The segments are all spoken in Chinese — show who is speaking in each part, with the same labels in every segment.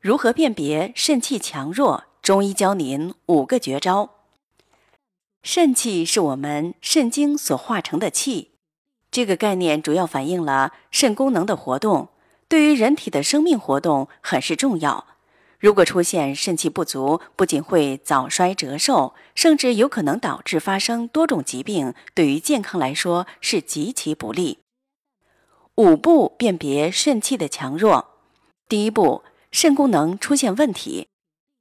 Speaker 1: 如何辨别肾气强弱？中医教您五个绝招。肾气是我们肾精所化成的气，这个概念主要反映了肾功能的活动，对于人体的生命活动很是重要。如果出现肾气不足，不仅会早衰折寿，甚至有可能导致发生多种疾病，对于健康来说是极其不利。五步辨别肾气的强弱。第一步，肾功能出现问题，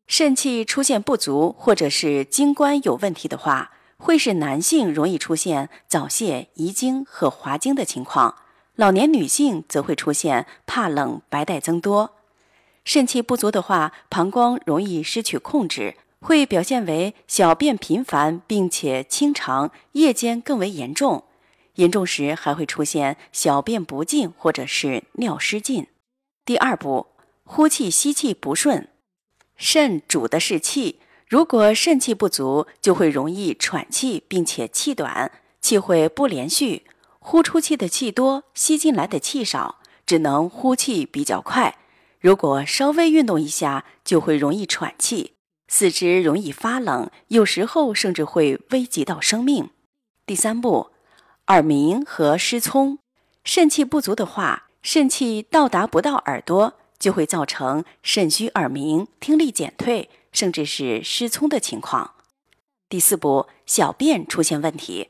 Speaker 1: 肾气出现不足，或者是精关有问题的话，会使男性容易出现早泄、遗精和滑精的情况；老年女性则会出现怕冷、白带增多。肾气不足的话，膀胱容易失去控制，会表现为小便频繁，并且清长，夜间更为严重。严重时还会出现小便不尽，或者是尿失禁。第二步，呼气吸气不顺，肾主的是气，如果肾气不足，就会容易喘气，并且气短，气会不连续，呼出气的气多，吸进来的气少，只能呼气比较快。如果稍微运动一下，就会容易喘气，四肢容易发冷，有时候甚至会危及到生命。第三步，耳鸣和失聪，肾气不足的话。肾气到达不到耳朵，就会造成肾虚耳鸣、听力减退，甚至是失聪的情况。第四步，小便出现问题，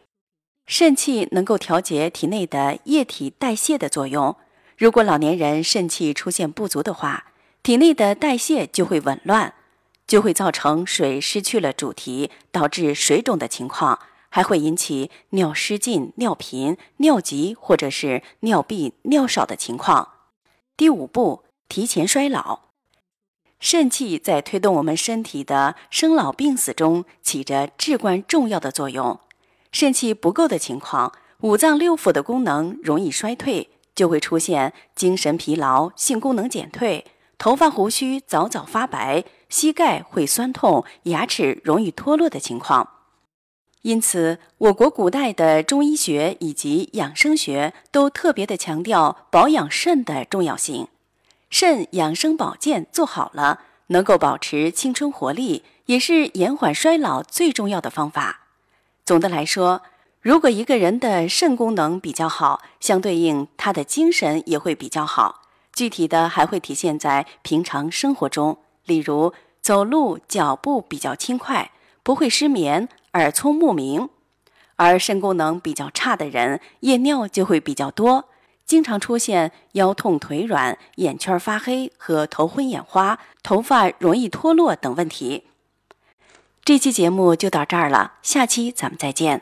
Speaker 1: 肾气能够调节体内的液体代谢的作用。如果老年人肾气出现不足的话，体内的代谢就会紊乱，就会造成水失去了主题，导致水肿的情况。还会引起尿失禁、尿频、尿急或者是尿闭、尿少的情况。第五步，提前衰老。肾气在推动我们身体的生老病死中起着至关重要的作用。肾气不够的情况，五脏六腑的功能容易衰退，就会出现精神疲劳、性功能减退、头发胡须早早发白、膝盖会酸痛、牙齿容易脱落的情况。因此，我国古代的中医学以及养生学都特别的强调保养肾的重要性。肾养生保健做好了，能够保持青春活力，也是延缓衰老最重要的方法。总的来说，如果一个人的肾功能比较好，相对应他的精神也会比较好。具体的还会体现在平常生活中，例如走路脚步比较轻快，不会失眠。耳聪目明，而肾功能比较差的人，夜尿就会比较多，经常出现腰痛、腿软、眼圈发黑和头昏眼花、头发容易脱落等问题。这期节目就到这儿了，下期咱们再见。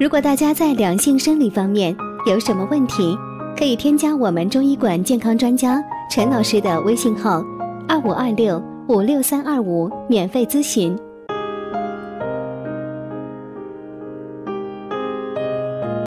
Speaker 2: 如果大家在两性生理方面有什么问题，可以添加我们中医馆健康专家陈老师的微信号：二五二六。五六三二五，免费咨询。